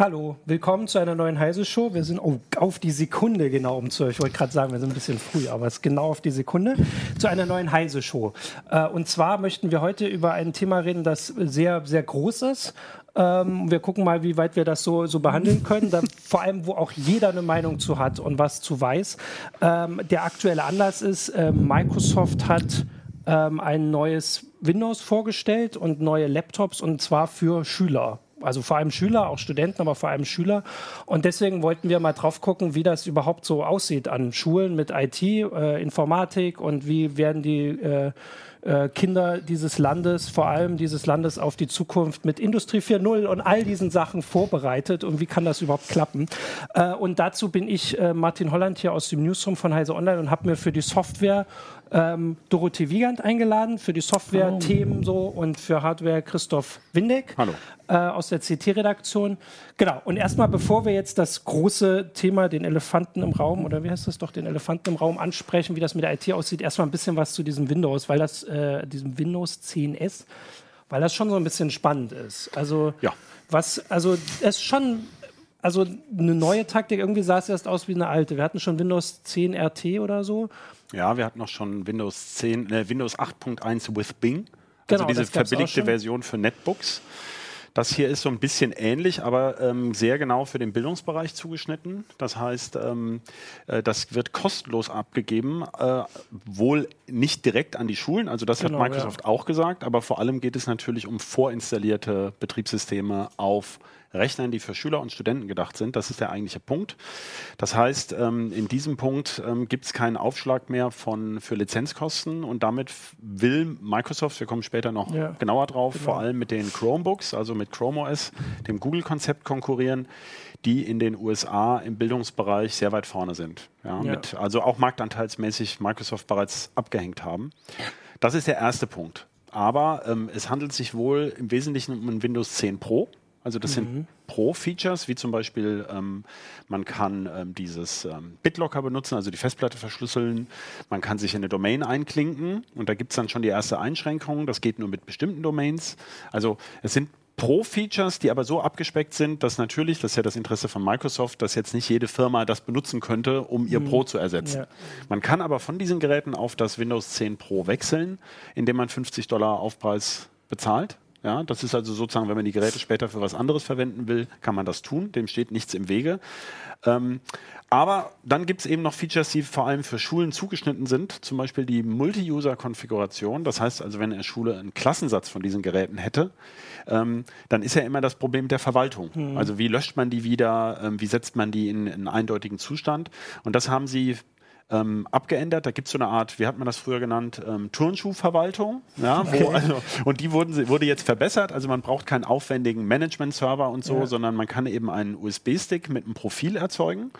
Hallo, willkommen zu einer neuen Heise-Show. Wir sind oh, auf die Sekunde genau um 12. Ich wollte gerade sagen, wir sind ein bisschen früh, aber es ist genau auf die Sekunde zu einer neuen Heise-Show. Äh, und zwar möchten wir heute über ein Thema reden, das sehr, sehr groß ist. Ähm, wir gucken mal, wie weit wir das so, so behandeln können. Da, vor allem, wo auch jeder eine Meinung zu hat und was zu weiß. Ähm, der aktuelle Anlass ist, äh, Microsoft hat ähm, ein neues Windows vorgestellt und neue Laptops und zwar für Schüler also vor allem Schüler, auch Studenten, aber vor allem Schüler. Und deswegen wollten wir mal drauf gucken, wie das überhaupt so aussieht an Schulen mit IT, äh, Informatik und wie werden die äh, äh, Kinder dieses Landes, vor allem dieses Landes auf die Zukunft mit Industrie 4.0 und all diesen Sachen vorbereitet und wie kann das überhaupt klappen. Äh, und dazu bin ich äh, Martin Holland hier aus dem Newsroom von Heise Online und habe mir für die Software ähm, Dorothee Wiegand eingeladen, für die Software-Themen so und für Hardware Christoph Windeck Hallo. Äh, aus der CT-Redaktion. Genau, und erstmal, bevor wir jetzt das große Thema, den Elefanten im Raum, oder wie heißt das doch, den Elefanten im Raum ansprechen, wie das mit der IT aussieht, erstmal ein bisschen was zu diesem Windows, weil das, äh, diesem Windows 10S, weil das schon so ein bisschen spannend ist. Also, ja. was, also, es ist schon also eine neue Taktik, irgendwie sah es erst aus wie eine alte. Wir hatten schon Windows 10 RT oder so. Ja, wir hatten auch schon Windows 10, äh, Windows 8.1 with Bing. Also genau, diese verbilligte Version für Netbooks. Das hier ist so ein bisschen ähnlich, aber ähm, sehr genau für den Bildungsbereich zugeschnitten. Das heißt, ähm, äh, das wird kostenlos abgegeben, äh, wohl nicht direkt an die Schulen, also das genau, hat Microsoft ja. auch gesagt, aber vor allem geht es natürlich um vorinstallierte Betriebssysteme auf Rechnern, die für Schüler und Studenten gedacht sind. Das ist der eigentliche Punkt. Das heißt, ähm, in diesem Punkt ähm, gibt es keinen Aufschlag mehr von, für Lizenzkosten und damit will Microsoft, wir kommen später noch ja, genauer drauf, genau. vor allem mit den Chromebooks, also mit Chrome OS, dem Google-Konzept konkurrieren die in den USA im Bildungsbereich sehr weit vorne sind. Ja, ja. Mit, also auch marktanteilsmäßig Microsoft bereits abgehängt haben. Das ist der erste Punkt. Aber ähm, es handelt sich wohl im Wesentlichen um ein Windows 10 Pro. Also das mhm. sind Pro-Features, wie zum Beispiel ähm, man kann ähm, dieses ähm, BitLocker benutzen, also die Festplatte verschlüsseln. Man kann sich in eine Domain einklinken und da gibt es dann schon die erste Einschränkung. Das geht nur mit bestimmten Domains. Also es sind Pro-Features, die aber so abgespeckt sind, dass natürlich, das ist ja das Interesse von Microsoft, dass jetzt nicht jede Firma das benutzen könnte, um ihr mhm. Pro zu ersetzen. Ja. Man kann aber von diesen Geräten auf das Windows 10 Pro wechseln, indem man 50 Dollar Aufpreis bezahlt. Ja, das ist also sozusagen, wenn man die Geräte später für was anderes verwenden will, kann man das tun. Dem steht nichts im Wege. Ähm, aber dann gibt es eben noch Features, die vor allem für Schulen zugeschnitten sind, zum Beispiel die Multi-User-Konfiguration. Das heißt also, wenn eine Schule einen Klassensatz von diesen Geräten hätte, ähm, dann ist ja immer das Problem der Verwaltung. Mhm. Also wie löscht man die wieder, ähm, wie setzt man die in, in einen eindeutigen Zustand? Und das haben sie ähm, abgeändert. Da gibt es so eine Art, wie hat man das früher genannt, ähm, Turnschuhverwaltung. Ja, okay. also, und die wurden, wurde jetzt verbessert. Also man braucht keinen aufwendigen Management-Server und so, ja. sondern man kann eben einen USB-Stick mit einem Profil erzeugen.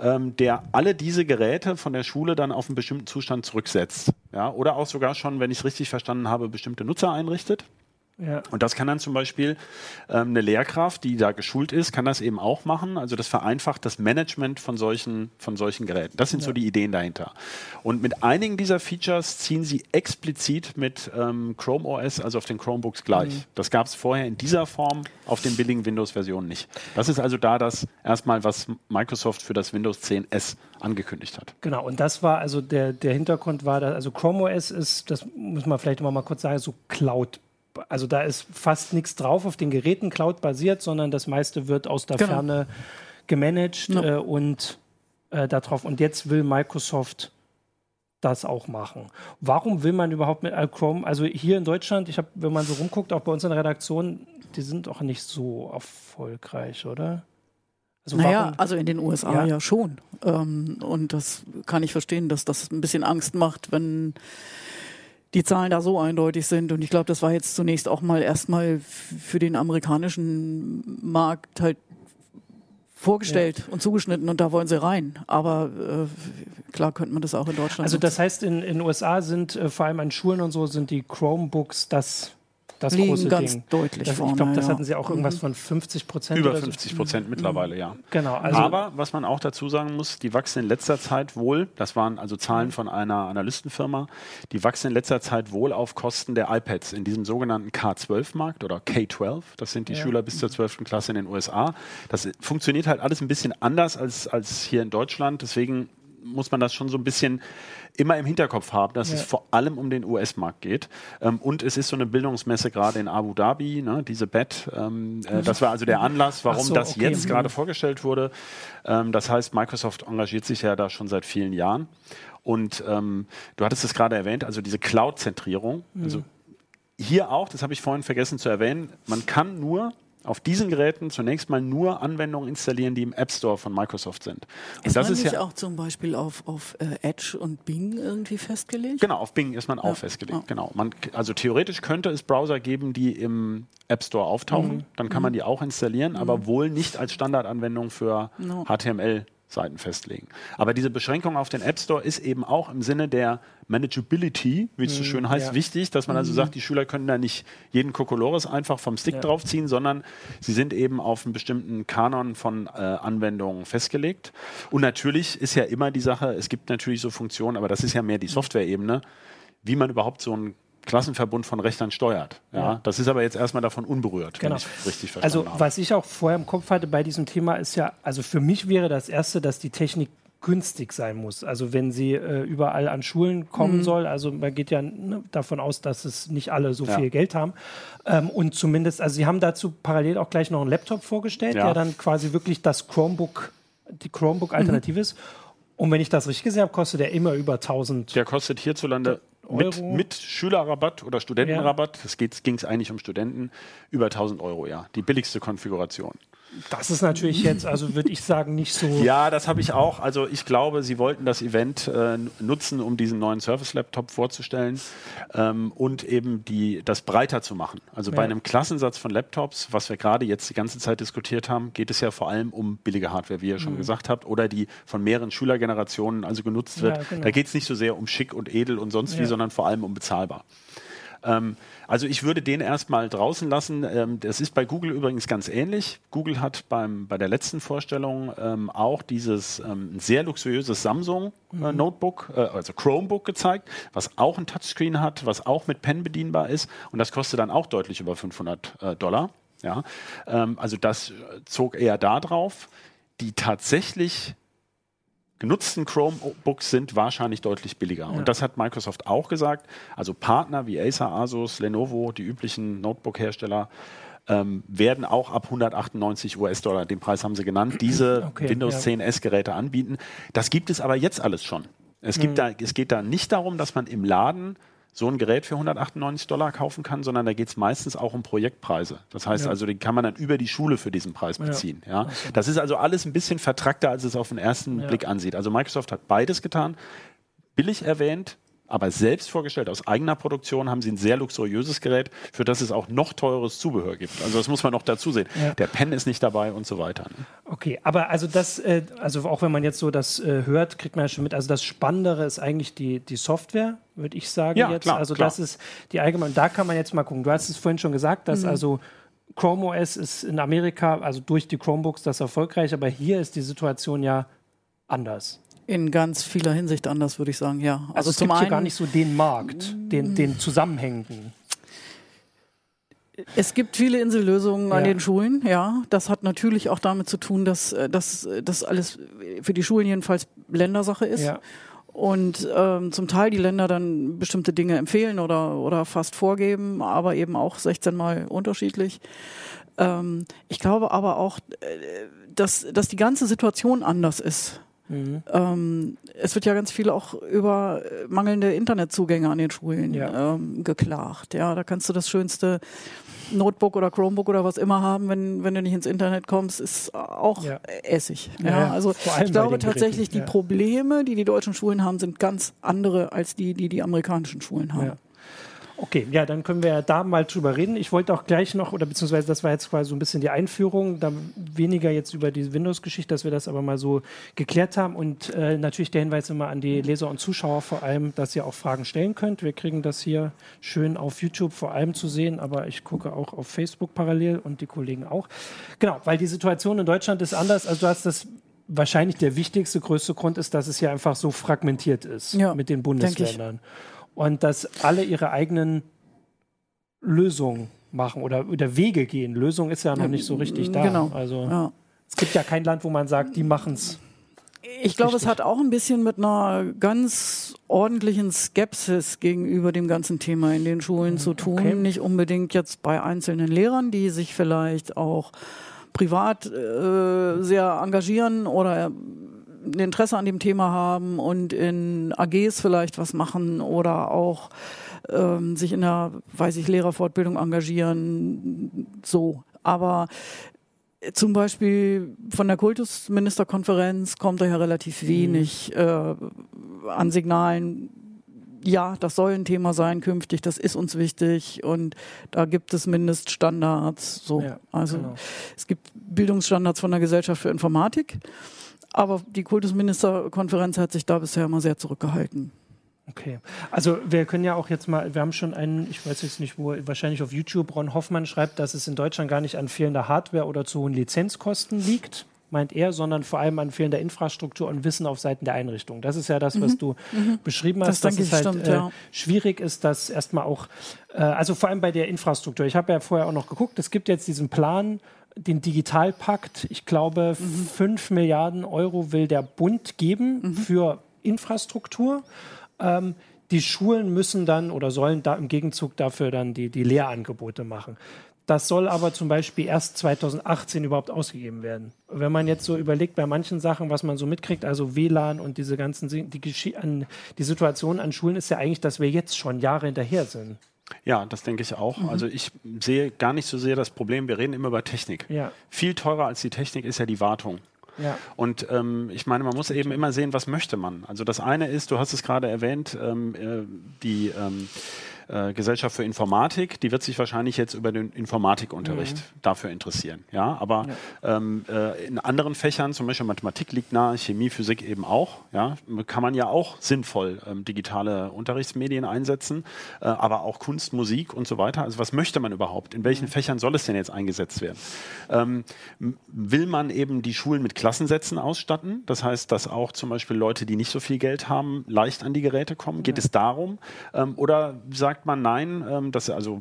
Ähm, der alle diese Geräte von der Schule dann auf einen bestimmten Zustand zurücksetzt. Ja, oder auch sogar schon, wenn ich es richtig verstanden habe, bestimmte Nutzer einrichtet. Ja. Und das kann dann zum Beispiel ähm, eine Lehrkraft, die da geschult ist, kann das eben auch machen. Also das vereinfacht das Management von solchen, von solchen Geräten. Das sind ja. so die Ideen dahinter. Und mit einigen dieser Features ziehen sie explizit mit ähm, Chrome OS, also auf den Chromebooks gleich. Mhm. Das gab es vorher in dieser Form auf den billigen Windows-Versionen nicht. Das ist also da das erstmal, was Microsoft für das Windows 10S angekündigt hat. Genau, und das war also der, der Hintergrund war, dass, also Chrome OS ist, das muss man vielleicht immer mal kurz sagen, so Cloud also da ist fast nichts drauf auf den Geräten Cloud-basiert, sondern das meiste wird aus der genau. Ferne gemanagt ja. äh, und äh, darauf. Und jetzt will Microsoft das auch machen. Warum will man überhaupt mit Chrome? Also hier in Deutschland, ich habe, wenn man so rumguckt, auch bei uns in der Redaktion, die sind auch nicht so erfolgreich, oder? Also naja, also in den USA ja, ja schon. Ähm, und das kann ich verstehen, dass das ein bisschen Angst macht, wenn die Zahlen da so eindeutig sind. Und ich glaube, das war jetzt zunächst auch mal erstmal für den amerikanischen Markt halt vorgestellt ja. und zugeschnitten und da wollen sie rein. Aber äh, klar könnte man das auch in Deutschland. Also das heißt, in den USA sind äh, vor allem an Schulen und so sind die Chromebooks das das liegen große ganz Ding. deutlich das, vorne. Ich glaube, das ja. hatten sie auch irgendwas von 50 Prozent. Über 50 Prozent so. mittlerweile, ja. Genau. Also Aber was man auch dazu sagen muss, die wachsen in letzter Zeit wohl, das waren also Zahlen von einer Analystenfirma, die wachsen in letzter Zeit wohl auf Kosten der iPads in diesem sogenannten K12-Markt oder K12. Das sind die ja. Schüler bis zur 12. Klasse in den USA. Das funktioniert halt alles ein bisschen anders als, als hier in Deutschland. Deswegen muss man das schon so ein bisschen immer im Hinterkopf haben, dass ja. es vor allem um den US-Markt geht. Ähm, und es ist so eine Bildungsmesse gerade in Abu Dhabi, ne, diese BET. Ähm, äh, das war also der Anlass, warum so, das okay. jetzt gerade vorgestellt wurde. Ähm, das heißt, Microsoft engagiert sich ja da schon seit vielen Jahren. Und ähm, du hattest es gerade erwähnt, also diese Cloud-Zentrierung. Mhm. Also hier auch, das habe ich vorhin vergessen zu erwähnen, man kann nur auf diesen Geräten zunächst mal nur Anwendungen installieren, die im App Store von Microsoft sind. Und ist das man ist nicht ja auch zum Beispiel auf, auf äh, Edge und Bing irgendwie festgelegt? Genau, auf Bing ist man ja. auch festgelegt. Ja. Genau. Man, also theoretisch könnte es Browser geben, die im App Store auftauchen. Mhm. Dann kann mhm. man die auch installieren, mhm. aber wohl nicht als Standardanwendung für no. HTML Seiten festlegen. Aber diese Beschränkung auf den App Store ist eben auch im Sinne der Manageability, wie es so mhm, schön heißt, ja. wichtig, dass man also mhm. sagt, die Schüler können da nicht jeden Kokolores einfach vom Stick ja. draufziehen, sondern sie sind eben auf einen bestimmten Kanon von äh, Anwendungen festgelegt. Und natürlich ist ja immer die Sache, es gibt natürlich so Funktionen, aber das ist ja mehr die Software-Ebene, wie man überhaupt so ein Klassenverbund von Rechnern steuert. Ja, ja. Das ist aber jetzt erstmal davon unberührt, genau. wenn ich richtig verstanden also, habe. was ich auch vorher im Kopf hatte bei diesem Thema ist ja, also für mich wäre das Erste, dass die Technik günstig sein muss. Also wenn sie äh, überall an Schulen kommen mhm. soll, also man geht ja ne, davon aus, dass es nicht alle so ja. viel Geld haben. Ähm, und zumindest, also sie haben dazu parallel auch gleich noch einen Laptop vorgestellt, ja. der dann quasi wirklich das Chromebook, die Chromebook-Alternative mhm. ist. Und wenn ich das richtig gesehen habe, kostet der immer über 1000. Der kostet hierzulande mit, mit, Schülerrabatt oder Studentenrabatt, es ja. ging es eigentlich um Studenten, über 1000 Euro, ja. Die billigste Konfiguration. Das ist natürlich jetzt, also würde ich sagen, nicht so. Ja, das habe ich auch. Also ich glaube, sie wollten das Event äh, nutzen, um diesen neuen Surface-Laptop vorzustellen ähm, und eben die, das breiter zu machen. Also ja. bei einem Klassensatz von Laptops, was wir gerade jetzt die ganze Zeit diskutiert haben, geht es ja vor allem um billige Hardware, wie ihr schon mhm. gesagt habt, oder die von mehreren Schülergenerationen also genutzt wird. Ja, genau. Da geht es nicht so sehr um schick und edel und sonst ja. wie, sondern vor allem um bezahlbar. Ähm, also ich würde den erstmal draußen lassen. Ähm, das ist bei Google übrigens ganz ähnlich. Google hat beim, bei der letzten Vorstellung ähm, auch dieses ähm, sehr luxuriöses Samsung äh, mhm. Notebook, äh, also Chromebook gezeigt, was auch ein Touchscreen hat, was auch mit Pen bedienbar ist und das kostet dann auch deutlich über 500 äh, Dollar. Ja, ähm, also das zog eher da drauf. Die tatsächlich genutzten Chromebooks sind wahrscheinlich deutlich billiger. Ja. Und das hat Microsoft auch gesagt. Also Partner wie Acer, Asus, Lenovo, die üblichen Notebook-Hersteller, ähm, werden auch ab 198 US-Dollar, den Preis haben sie genannt, diese okay, Windows ja. 10 S-Geräte anbieten. Das gibt es aber jetzt alles schon. Es, gibt mhm. da, es geht da nicht darum, dass man im Laden so ein Gerät für 198 Dollar kaufen kann, sondern da geht es meistens auch um Projektpreise. Das heißt ja. also, den kann man dann über die Schule für diesen Preis beziehen. Ja. Das ist also alles ein bisschen vertrackter, als es auf den ersten. Blick ansieht. Also Microsoft hat beides getan. Billig erwähnt, aber selbst vorgestellt aus eigener Produktion haben sie ein sehr luxuriöses Gerät, für das es auch noch teures Zubehör gibt. Also das muss man noch dazu sehen. Ja. Der Pen ist nicht dabei und so weiter. Ne? Okay, aber also das, äh, also auch wenn man jetzt so das äh, hört, kriegt man ja schon mit. Also das Spannendere ist eigentlich die, die Software, würde ich sagen ja, jetzt. Klar, also klar. das ist die allgemeine. Da kann man jetzt mal gucken. Du hast es vorhin schon gesagt, dass mhm. also Chrome OS ist in Amerika, also durch die Chromebooks, das erfolgreich, aber hier ist die Situation ja anders. In ganz vieler Hinsicht anders, würde ich sagen, ja. Also, also es zum gibt einen, hier gar nicht so den Markt, den, den zusammenhängenden. Es gibt viele Insellösungen ja. an den Schulen, ja. Das hat natürlich auch damit zu tun, dass äh, das alles für die Schulen jedenfalls Ländersache ist. Ja. Und ähm, zum Teil die Länder dann bestimmte Dinge empfehlen oder, oder fast vorgeben, aber eben auch 16 Mal unterschiedlich. Ähm, ich glaube aber auch, äh, dass, dass die ganze Situation anders ist. Mhm. Ähm, es wird ja ganz viel auch über mangelnde Internetzugänge an den Schulen ja. ähm, geklagt. Ja, da kannst du das schönste Notebook oder Chromebook oder was immer haben, wenn, wenn du nicht ins Internet kommst, ist auch ja. Essig. Ja, ja also ich glaube tatsächlich, die Probleme, die die deutschen Schulen haben, sind ganz andere als die, die die amerikanischen Schulen haben. Okay, ja, dann können wir ja da mal drüber reden. Ich wollte auch gleich noch, oder beziehungsweise das war jetzt quasi so ein bisschen die Einführung, da weniger jetzt über die Windows-Geschichte, dass wir das aber mal so geklärt haben. Und äh, natürlich der Hinweis immer an die Leser und Zuschauer vor allem, dass ihr auch Fragen stellen könnt. Wir kriegen das hier schön auf YouTube vor allem zu sehen, aber ich gucke auch auf Facebook parallel und die Kollegen auch. Genau, weil die Situation in Deutschland ist anders. Also du hast das wahrscheinlich der wichtigste, größte Grund ist, dass es hier einfach so fragmentiert ist ja, mit den Bundesländern. Und dass alle ihre eigenen Lösungen machen oder, oder Wege gehen. Lösung ist ja noch nicht so richtig da. Genau. Also ja. es gibt ja kein Land, wo man sagt, die machen es. Ich glaube, es hat auch ein bisschen mit einer ganz ordentlichen Skepsis gegenüber dem ganzen Thema in den Schulen zu tun. Okay. Nicht unbedingt jetzt bei einzelnen Lehrern, die sich vielleicht auch privat äh, sehr engagieren oder ein Interesse an dem Thema haben und in AGs vielleicht was machen oder auch ähm, sich in der, weiß ich, Lehrerfortbildung engagieren, so. Aber zum Beispiel von der Kultusministerkonferenz kommt daher relativ mhm. wenig äh, an Signalen. Ja, das soll ein Thema sein künftig, das ist uns wichtig und da gibt es Mindeststandards. So. Ja, also genau. es gibt Bildungsstandards von der Gesellschaft für Informatik, aber die Kultusministerkonferenz hat sich da bisher immer sehr zurückgehalten. Okay. Also wir können ja auch jetzt mal, wir haben schon einen, ich weiß jetzt nicht wo, wahrscheinlich auf YouTube, Ron Hoffmann schreibt, dass es in Deutschland gar nicht an fehlender Hardware oder zu hohen Lizenzkosten liegt, meint er, sondern vor allem an fehlender Infrastruktur und Wissen auf Seiten der Einrichtung. Das ist ja das, was mhm. du mhm. beschrieben hast, das dass es halt stimmt, äh, ja. schwierig ist, dass erstmal auch, äh, also vor allem bei der Infrastruktur. Ich habe ja vorher auch noch geguckt, es gibt jetzt diesen Plan, den Digitalpakt, ich glaube, mhm. 5 Milliarden Euro will der Bund geben mhm. für Infrastruktur. Ähm, die Schulen müssen dann oder sollen da im Gegenzug dafür dann die, die Lehrangebote machen. Das soll aber zum Beispiel erst 2018 überhaupt ausgegeben werden. Wenn man jetzt so überlegt, bei manchen Sachen, was man so mitkriegt, also WLAN und diese ganzen, die, an, die Situation an Schulen ist ja eigentlich, dass wir jetzt schon Jahre hinterher sind. Ja, das denke ich auch. Mhm. Also ich sehe gar nicht so sehr das Problem, wir reden immer über Technik. Ja. Viel teurer als die Technik ist ja die Wartung. Ja. Und ähm, ich meine, man muss eben immer sehen, was möchte man. Also das eine ist, du hast es gerade erwähnt, ähm, äh, die ähm, äh, Gesellschaft für Informatik, die wird sich wahrscheinlich jetzt über den Informatikunterricht mhm. dafür interessieren. Ja, aber ja. Ähm, äh, in anderen Fächern, zum Beispiel Mathematik liegt nahe, Chemie, Physik eben auch. Ja, kann man ja auch sinnvoll ähm, digitale Unterrichtsmedien einsetzen, äh, aber auch Kunst, Musik und so weiter. Also was möchte man überhaupt? In welchen mhm. Fächern soll es denn jetzt eingesetzt werden? Ähm, will man eben die Schulen mit Klassensätzen ausstatten? Das heißt, dass auch zum Beispiel Leute, die nicht so viel Geld haben, leicht an die Geräte kommen? Geht ja. es darum? Ähm, oder sagt sagt man nein. Ähm, das, also,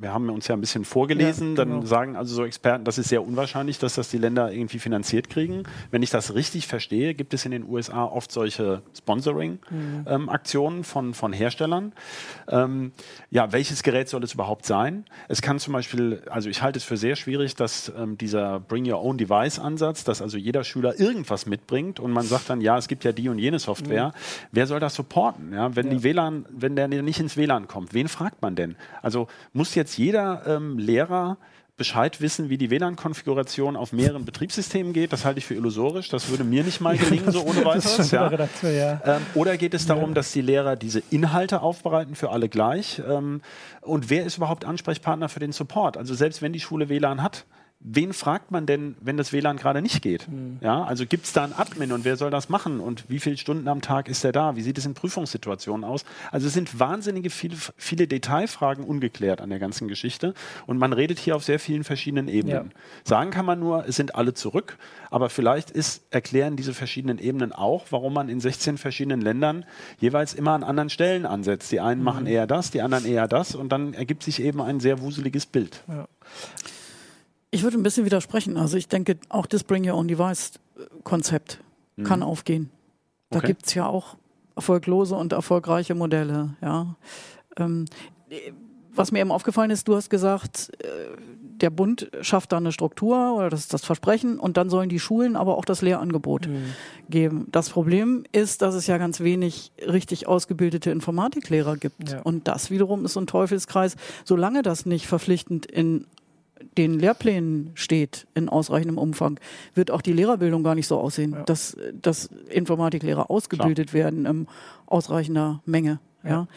wir haben uns ja ein bisschen vorgelesen. Ja, genau. Dann sagen also so Experten, das ist sehr unwahrscheinlich, dass das die Länder irgendwie finanziert kriegen. Wenn ich das richtig verstehe, gibt es in den USA oft solche Sponsoring-Aktionen mhm. ähm, von, von Herstellern. Ähm, ja, welches Gerät soll es überhaupt sein? Es kann zum Beispiel, also ich halte es für sehr schwierig, dass ähm, dieser Bring Your Own Device-Ansatz, dass also jeder Schüler irgendwas mitbringt und man sagt dann, ja, es gibt ja die und jene Software. Mhm. Wer soll das supporten? Ja, wenn ja. die WLAN, wenn der nicht ins WLAN kommt, kommt. Wen fragt man denn? Also muss jetzt jeder ähm, Lehrer Bescheid wissen, wie die WLAN-Konfiguration auf mehreren Betriebssystemen geht. Das halte ich für illusorisch. Das würde mir nicht mal gelingen, so ohne weiteres. Ja. Ja. Ähm, oder geht es darum, ja. dass die Lehrer diese Inhalte aufbereiten für alle gleich? Ähm, und wer ist überhaupt Ansprechpartner für den Support? Also selbst wenn die Schule WLAN hat, wen fragt man denn, wenn das WLAN gerade nicht geht? Mhm. Ja, also gibt es da einen Admin und wer soll das machen und wie viele Stunden am Tag ist er da? Wie sieht es in Prüfungssituationen aus? Also es sind wahnsinnige viele, viele Detailfragen ungeklärt an der ganzen Geschichte und man redet hier auf sehr vielen verschiedenen Ebenen. Ja. Sagen kann man nur, es sind alle zurück, aber vielleicht ist, erklären diese verschiedenen Ebenen auch, warum man in 16 verschiedenen Ländern jeweils immer an anderen Stellen ansetzt. Die einen mhm. machen eher das, die anderen eher das und dann ergibt sich eben ein sehr wuseliges Bild. Ja. Ich würde ein bisschen widersprechen. Also ich denke, auch das Bring Your Own Device-Konzept mhm. kann aufgehen. Da okay. gibt es ja auch erfolglose und erfolgreiche Modelle. Ja. Ähm, was mir eben aufgefallen ist, du hast gesagt, äh, der Bund schafft da eine Struktur oder das ist das Versprechen und dann sollen die Schulen aber auch das Lehrangebot mhm. geben. Das Problem ist, dass es ja ganz wenig richtig ausgebildete Informatiklehrer gibt. Ja. Und das wiederum ist so ein Teufelskreis. Solange das nicht verpflichtend in den Lehrplänen steht in ausreichendem Umfang, wird auch die Lehrerbildung gar nicht so aussehen, ja. dass, dass Informatiklehrer ausgebildet Klar. werden in ausreichender Menge. Ja. ja.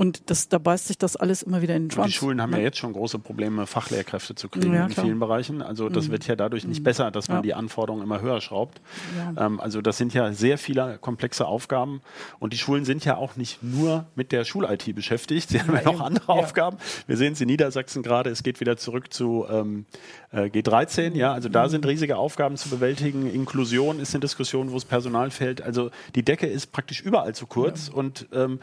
Und das, da beißt sich das alles immer wieder in den Schwanz. Und die Schulen haben ja. ja jetzt schon große Probleme, Fachlehrkräfte zu kriegen ja, in vielen Bereichen. Also das mhm. wird ja dadurch nicht mhm. besser, dass man ja. die Anforderungen immer höher schraubt. Ähm, also das sind ja sehr viele komplexe Aufgaben. Und die Schulen sind ja auch nicht nur mit der Schul-IT beschäftigt. Sie haben ja noch andere Aufgaben. Wir sehen es in Niedersachsen gerade. Es geht wieder zurück zu ähm, äh, G13. Ja, also da mhm. sind riesige Aufgaben zu bewältigen. Inklusion ist eine Diskussion, wo es Personal fehlt. Also die Decke ist praktisch überall zu kurz. Und ähm,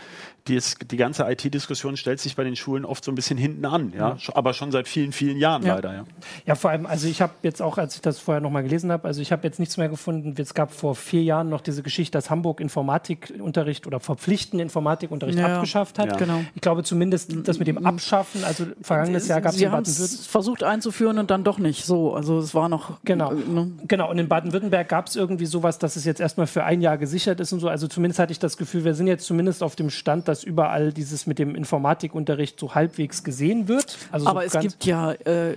die, die ganze IT-Diskussion stellt sich bei den Schulen oft so ein bisschen hinten an, ja, ja. aber schon seit vielen, vielen Jahren ja. leider. Ja. ja, vor allem, also ich habe jetzt auch, als ich das vorher nochmal gelesen habe, also ich habe jetzt nichts mehr gefunden. Es gab vor vier Jahren noch diese Geschichte, dass Hamburg Informatikunterricht oder verpflichtenden Informatikunterricht ja. abgeschafft hat. Genau. Ich glaube zumindest das mit dem Abschaffen, also vergangenes Jahr gab es in Baden-Württemberg. versucht einzuführen und dann doch nicht so. Also es war noch. Genau. Äh, ne? Genau. Und in Baden-Württemberg gab es irgendwie sowas, dass es jetzt erstmal für ein Jahr gesichert ist und so. Also zumindest hatte ich das Gefühl, wir sind jetzt zumindest auf dem Stand, dass überall dieses mit dem Informatikunterricht so halbwegs gesehen wird. Also Aber so es gibt ja äh,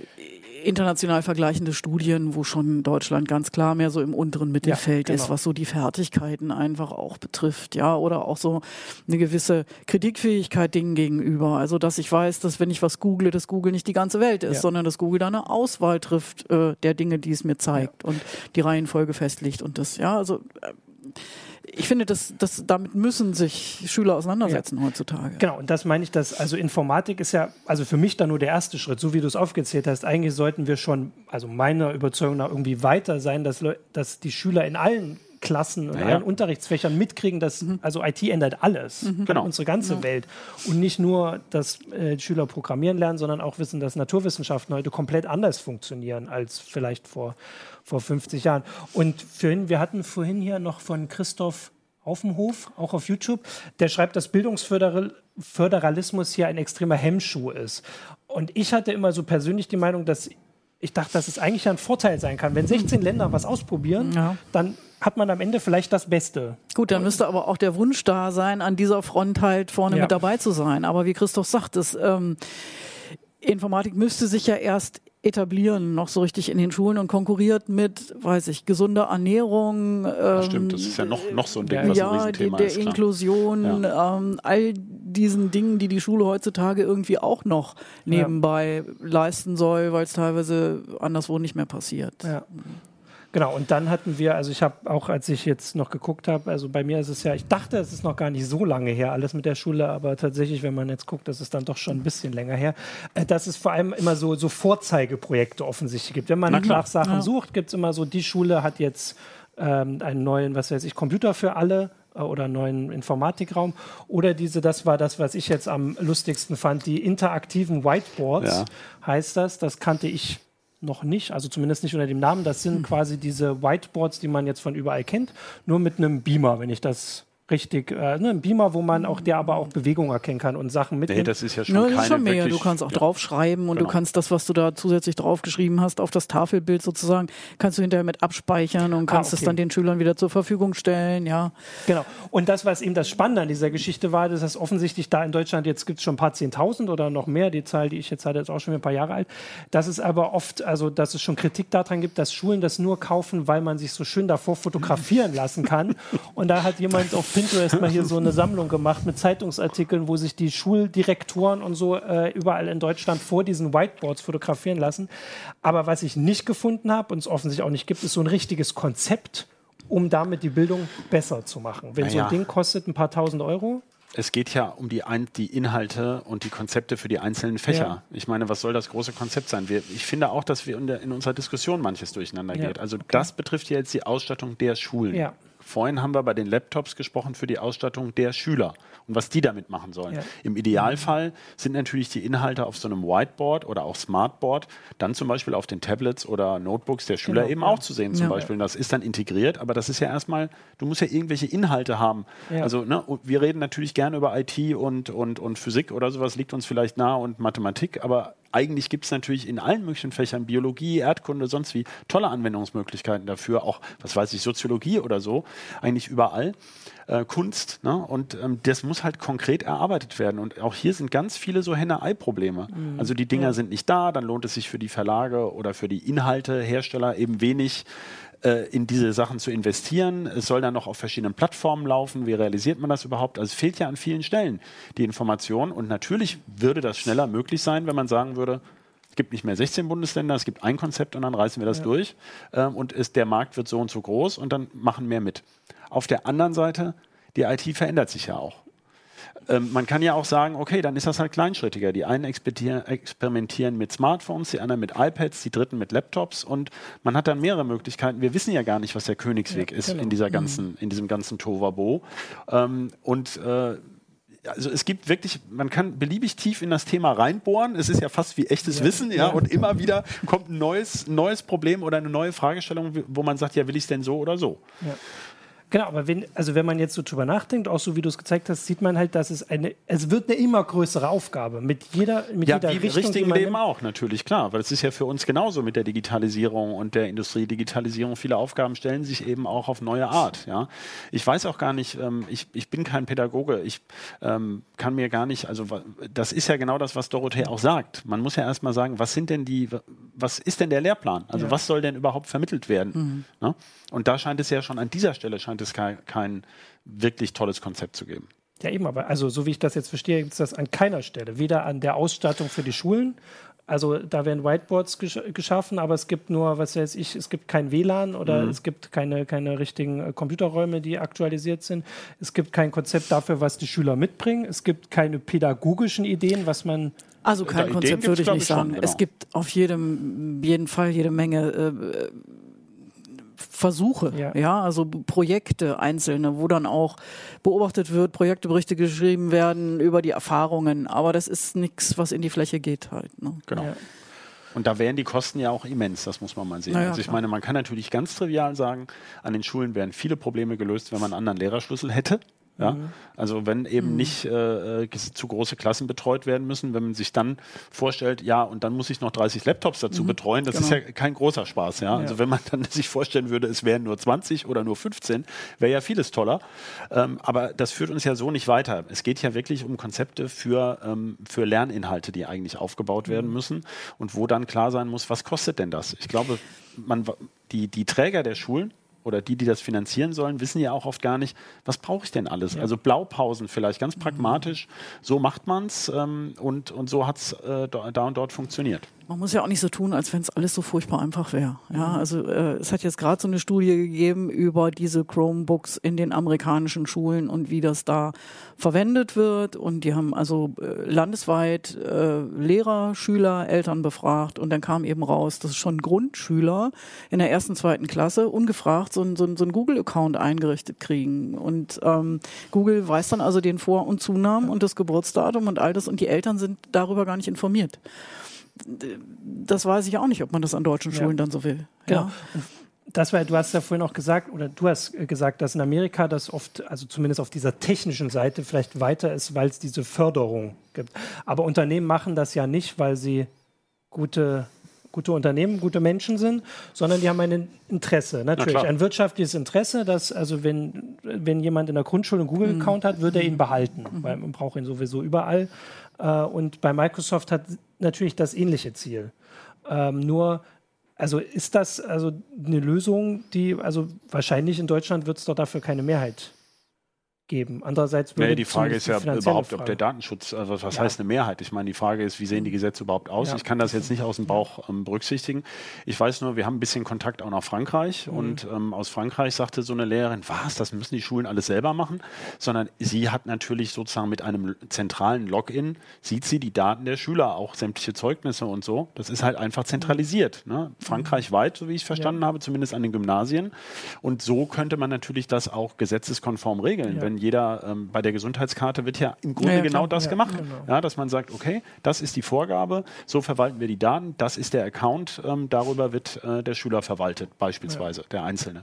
international vergleichende Studien, wo schon Deutschland ganz klar mehr so im unteren Mittelfeld ja, genau. ist, was so die Fertigkeiten einfach auch betrifft, ja, oder auch so eine gewisse Kritikfähigkeit Dingen gegenüber. Also, dass ich weiß, dass wenn ich was google, dass Google nicht die ganze Welt ist, ja. sondern dass Google da eine Auswahl trifft äh, der Dinge, die es mir zeigt ja. und die Reihenfolge festlegt und das, ja, also äh, ich finde, dass, dass damit müssen sich Schüler auseinandersetzen ja. heutzutage. Genau, und das meine ich, dass also Informatik ist ja, also für mich da nur der erste Schritt, so wie du es aufgezählt hast. Eigentlich sollten wir schon, also meiner Überzeugung nach, irgendwie weiter sein, dass, dass die Schüler in allen Klassen und ja. allen Unterrichtsfächern mitkriegen, dass mhm. also IT ändert alles, mhm. genau. unsere ganze ja. Welt und nicht nur, dass äh, Schüler programmieren lernen, sondern auch wissen, dass Naturwissenschaften heute komplett anders funktionieren als vielleicht vor vor 50 Jahren. Und vorhin, wir hatten vorhin hier noch von Christoph auf dem Hof, auch auf YouTube, der schreibt, dass Bildungsföderalismus hier ein extremer Hemmschuh ist. Und ich hatte immer so persönlich die Meinung, dass ich dachte, dass es eigentlich ein Vorteil sein kann. Wenn 16 Länder was ausprobieren, ja. dann hat man am Ende vielleicht das Beste. Gut, dann müsste aber auch der Wunsch da sein, an dieser Front halt vorne ja. mit dabei zu sein. Aber wie Christoph sagt, das, ähm, Informatik müsste sich ja erst etablieren, noch so richtig in den Schulen und konkurriert mit, weiß ich, gesunder Ernährung. Ähm, stimmt, das ist ja noch, noch so ein Ding, was ja, ein Riesenthema der ist. Der Inklusion, ja. ähm, all diesen Dingen, die die Schule heutzutage irgendwie auch noch nebenbei ja. leisten soll, weil es teilweise anderswo nicht mehr passiert. Ja. Genau, und dann hatten wir, also ich habe auch, als ich jetzt noch geguckt habe, also bei mir ist es ja, ich dachte, es ist noch gar nicht so lange her, alles mit der Schule, aber tatsächlich, wenn man jetzt guckt, das ist dann doch schon ein bisschen länger her, äh, dass es vor allem immer so, so Vorzeigeprojekte offensichtlich gibt. Wenn man nach Sachen ja. sucht, gibt es immer so, die Schule hat jetzt ähm, einen neuen, was weiß ich, Computer für alle äh, oder einen neuen Informatikraum. Oder diese, das war das, was ich jetzt am lustigsten fand, die interaktiven Whiteboards ja. heißt das. Das kannte ich noch nicht, also zumindest nicht unter dem Namen. Das sind hm. quasi diese Whiteboards, die man jetzt von überall kennt, nur mit einem Beamer, wenn ich das richtig, äh, ne, ein Beamer, wo man auch, der aber auch Bewegung erkennen kann und Sachen mitnimmt. Nee, das ist ja schon, no, das ist schon mehr. Du kannst auch ja. draufschreiben und genau. du kannst das, was du da zusätzlich draufgeschrieben hast, auf das Tafelbild sozusagen, kannst du hinterher mit abspeichern und kannst ah, okay. es dann den Schülern wieder zur Verfügung stellen, ja. Genau. Und das, was eben das Spannende an dieser Geschichte war, dass das offensichtlich da in Deutschland, jetzt gibt es schon ein paar Zehntausend oder noch mehr, die Zahl, die ich jetzt hatte, ist auch schon ein paar Jahre alt, dass es aber oft, also dass es schon Kritik daran gibt, dass Schulen das nur kaufen, weil man sich so schön davor fotografieren lassen kann. Und da hat jemand auf Pinterest mal hier so eine Sammlung gemacht mit Zeitungsartikeln, wo sich die Schuldirektoren und so äh, überall in Deutschland vor diesen Whiteboards fotografieren lassen. Aber was ich nicht gefunden habe und es offensichtlich auch nicht gibt, ist so ein richtiges Konzept, um damit die Bildung besser zu machen. Wenn naja. so ein Ding kostet ein paar tausend Euro, es geht ja um die, ein, die, Inhalte und die Konzepte für die einzelnen Fächer. Ja. Ich meine, was soll das große Konzept sein? Wir, ich finde auch, dass wir in, der, in unserer Diskussion manches durcheinander ja. geht. Also okay. das betrifft ja jetzt die Ausstattung der Schulen. Ja. Vorhin haben wir bei den Laptops gesprochen für die Ausstattung der Schüler und was die damit machen sollen. Ja. Im Idealfall sind natürlich die Inhalte auf so einem Whiteboard oder auch Smartboard dann zum Beispiel auf den Tablets oder Notebooks der Schüler genau, eben ja. auch zu sehen zum ja. Beispiel. Und das ist dann integriert, aber das ist ja erstmal, du musst ja irgendwelche Inhalte haben. Also ne, wir reden natürlich gerne über IT und, und, und Physik oder sowas, liegt uns vielleicht nah und Mathematik, aber eigentlich gibt es natürlich in allen möglichen Fächern, Biologie, Erdkunde, sonst wie, tolle Anwendungsmöglichkeiten dafür, auch, was weiß ich, Soziologie oder so, eigentlich überall. Äh, Kunst, ne? und ähm, das muss halt konkret erarbeitet werden. Und auch hier sind ganz viele so Henne-Ei-Probleme. Mhm. Also die Dinger ja. sind nicht da, dann lohnt es sich für die Verlage oder für die Inhaltehersteller eben wenig äh, in diese Sachen zu investieren. Es soll dann noch auf verschiedenen Plattformen laufen. Wie realisiert man das überhaupt? Also es fehlt ja an vielen Stellen die Information. Und natürlich würde das schneller möglich sein, wenn man sagen würde, es gibt nicht mehr 16 Bundesländer, es gibt ein Konzept und dann reißen wir das ja. durch. Ähm, und ist, der Markt wird so und so groß und dann machen mehr mit. Auf der anderen Seite, die IT verändert sich ja auch. Ähm, man kann ja auch sagen, okay, dann ist das halt kleinschrittiger. Die einen experimentieren mit Smartphones, die anderen mit iPads, die dritten mit Laptops und man hat dann mehrere Möglichkeiten. Wir wissen ja gar nicht, was der Königsweg ja, ist genau. in dieser ganzen, mhm. in diesem ganzen Tovabo. Ähm, und äh, also es gibt wirklich, man kann beliebig tief in das Thema reinbohren. Es ist ja fast wie echtes ja, Wissen, ja, ja, und immer wieder kommt ein neues, neues Problem oder eine neue Fragestellung, wo man sagt, ja, will ich es denn so oder so? Ja. Genau, aber wenn, also wenn man jetzt so drüber nachdenkt, auch so wie du es gezeigt hast, sieht man halt, dass es eine, es wird eine immer größere Aufgabe mit jeder, mit ja, jeder wie Richtung. richtigen Leben auch, natürlich, klar, weil es ist ja für uns genauso mit der Digitalisierung und der Industrie. Digitalisierung, viele Aufgaben stellen sich eben auch auf neue Art, ja. Ich weiß auch gar nicht, ähm, ich, ich bin kein Pädagoge, ich ähm, kann mir gar nicht, also das ist ja genau das, was Dorothee auch sagt. Man muss ja erstmal sagen, was sind denn die, was ist denn der Lehrplan? Also ja. was soll denn überhaupt vermittelt werden? Mhm. Ne? Und da scheint es ja schon an dieser Stelle scheint es kein, kein wirklich tolles Konzept zu geben. Ja, eben, aber also so wie ich das jetzt verstehe, gibt es das an keiner Stelle. Weder an der Ausstattung für die Schulen, also da werden Whiteboards gesch geschaffen, aber es gibt nur, was weiß ich, es gibt kein WLAN oder mhm. es gibt keine, keine richtigen äh, Computerräume, die aktualisiert sind. Es gibt kein Konzept dafür, was die Schüler mitbringen. Es gibt keine pädagogischen Ideen, was man also kein Konzept würde ich nicht sagen. Schon, genau. Es gibt auf jedem jeden Fall jede Menge äh, Versuche, ja. ja, also Projekte einzelne, wo dann auch beobachtet wird, Projekteberichte geschrieben werden über die Erfahrungen, aber das ist nichts, was in die Fläche geht halt. Ne? Genau. Ja. Und da wären die Kosten ja auch immens, das muss man mal sehen. Ja, also ich klar. meine, man kann natürlich ganz trivial sagen, an den Schulen wären viele Probleme gelöst, wenn man einen anderen Lehrerschlüssel hätte. Ja? Mhm. Also wenn eben mhm. nicht äh, äh, zu große Klassen betreut werden müssen, wenn man sich dann vorstellt, ja, und dann muss ich noch 30 Laptops dazu mhm. betreuen, das genau. ist ja kein großer Spaß. Ja? ja? Also wenn man dann sich vorstellen würde, es wären nur 20 oder nur 15, wäre ja vieles toller. Ähm, aber das führt uns ja so nicht weiter. Es geht ja wirklich um Konzepte für, ähm, für Lerninhalte, die eigentlich aufgebaut werden mhm. müssen und wo dann klar sein muss, was kostet denn das? Ich glaube, man, die, die Träger der Schulen oder die, die das finanzieren sollen, wissen ja auch oft gar nicht, was brauche ich denn alles? Ja. Also Blaupausen vielleicht ganz pragmatisch, so macht man es ähm, und, und so hat es äh, da und dort funktioniert. Man muss ja auch nicht so tun, als wenn es alles so furchtbar einfach wäre. Ja, mhm. also äh, es hat jetzt gerade so eine Studie gegeben über diese Chromebooks in den amerikanischen Schulen und wie das da verwendet wird. Und die haben also äh, landesweit äh, Lehrer, Schüler, Eltern befragt und dann kam eben raus, dass schon Grundschüler in der ersten, zweiten Klasse ungefragt so, ein, so, ein, so einen Google-Account eingerichtet kriegen. Und ähm, Google weiß dann also den Vor- und Zunamen und das Geburtsdatum und all das und die Eltern sind darüber gar nicht informiert das weiß ich auch nicht, ob man das an deutschen Schulen ja. dann so will. Genau. Ja. Das war, du hast ja vorhin auch gesagt, oder du hast gesagt, dass in Amerika das oft, also zumindest auf dieser technischen Seite vielleicht weiter ist, weil es diese Förderung gibt. Aber Unternehmen machen das ja nicht, weil sie gute, gute Unternehmen, gute Menschen sind, sondern die haben ein Interesse, natürlich. Ein wirtschaftliches Interesse, dass, also wenn, wenn jemand in der Grundschule einen Google-Account mhm. hat, wird er ihn behalten, mhm. weil man braucht ihn sowieso überall. Äh, und bei Microsoft hat natürlich das ähnliche Ziel. Ähm, nur, also ist das also eine Lösung, die, also wahrscheinlich in Deutschland wird es doch dafür keine Mehrheit geben. Andererseits würde nee, die Frage ist ja überhaupt, Frage. ob der Datenschutz, also was ja. heißt eine Mehrheit? Ich meine, die Frage ist, wie sehen die Gesetze überhaupt aus? Ja. Ich kann das jetzt nicht aus dem Bauch ähm, berücksichtigen. Ich weiß nur, wir haben ein bisschen Kontakt auch nach Frankreich mhm. und ähm, aus Frankreich sagte so eine Lehrerin, was, das müssen die Schulen alles selber machen, sondern sie hat natürlich sozusagen mit einem zentralen Login, sieht sie die Daten der Schüler, auch sämtliche Zeugnisse und so. Das ist halt einfach zentralisiert. Ne? Frankreich weit, so wie ich es verstanden ja. habe, zumindest an den Gymnasien. Und so könnte man natürlich das auch gesetzeskonform regeln, wenn jeder, ähm, bei der Gesundheitskarte wird ja im Grunde ja, genau das gemacht. Genau. Ja, dass man sagt, okay, das ist die Vorgabe, so verwalten wir die Daten, das ist der Account, ähm, darüber wird äh, der Schüler verwaltet, beispielsweise, der Einzelne.